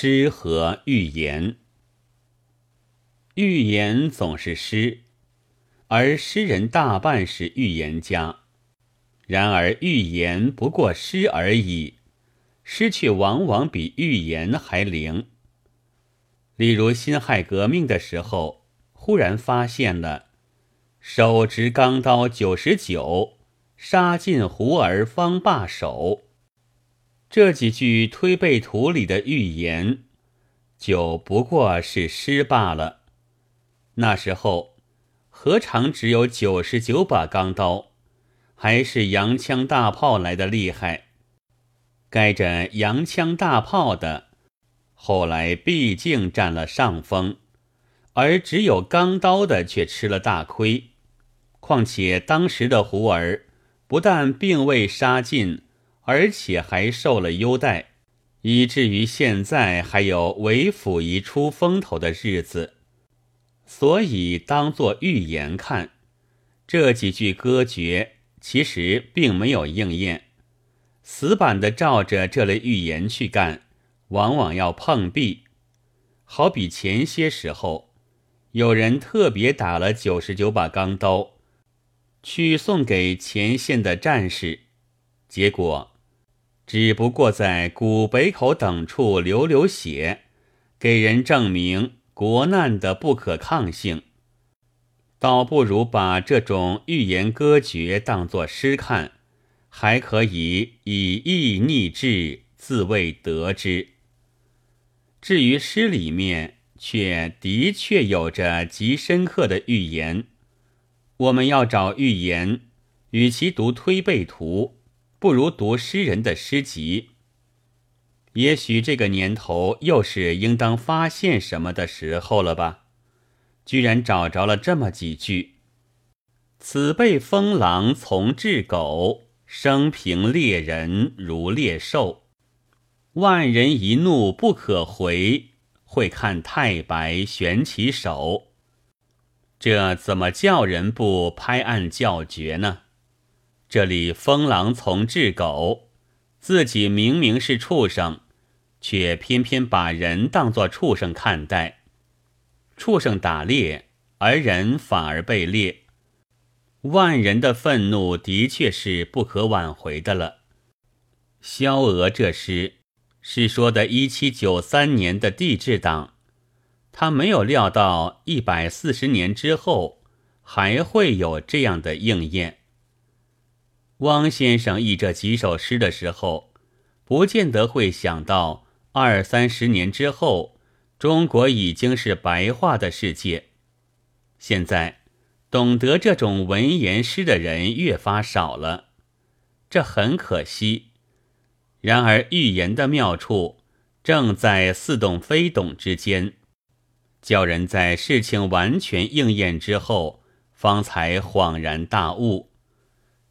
诗和寓言。寓言总是诗，而诗人大半是预言家。然而寓言不过诗而已，诗却往往比预言还灵。例如辛亥革命的时候，忽然发现了“手执钢刀九十九，杀尽胡儿方罢手”这几句推背图里的预言，就不过是诗罢了。那时候何尝只有九十九把钢刀？还是洋枪大炮来的厉害。该着洋枪大炮的。后来毕竟占了上风，而只有钢刀的却吃了大亏。况且当时的胡儿不但并未杀尽，而且还受了优待，以至于现在还有为府一出风头的日子。所以当作预言看，这几句歌诀其实并没有应验，死板的照着这类预言去干。往往要碰壁，好比前些时候，有人特别打了九十九把钢刀，去送给前线的战士，结果只不过在古北口等处流流血，给人证明国难的不可抗性，倒不如把这种寓言歌诀当作诗看，还可以以意逆志，自谓得之。至于诗里面，却的确有着极深刻的寓言。我们要找寓言，与其读推背图，不如读诗人的诗集。也许这个年头又是应当发现什么的时候了吧？居然找着了这么几句：“此辈风狼从至狗，生平猎人如猎兽。”万人一怒不可回，会看太白悬其手。这怎么叫人不拍案叫绝呢？这里疯狼从治狗，自己明明是畜生，却偏偏把人当作畜生看待。畜生打猎，而人反而被猎。万人的愤怒的确是不可挽回的了。萧娥这诗。是说的1793年的地质党，他没有料到一百四十年之后还会有这样的应验。汪先生译这几首诗的时候，不见得会想到二三十年之后，中国已经是白话的世界。现在懂得这种文言诗的人越发少了，这很可惜。然而，预言的妙处正在似懂非懂之间，叫人在事情完全应验之后，方才恍然大悟。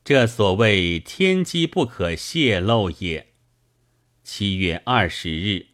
这所谓天机不可泄露也。七月二十日。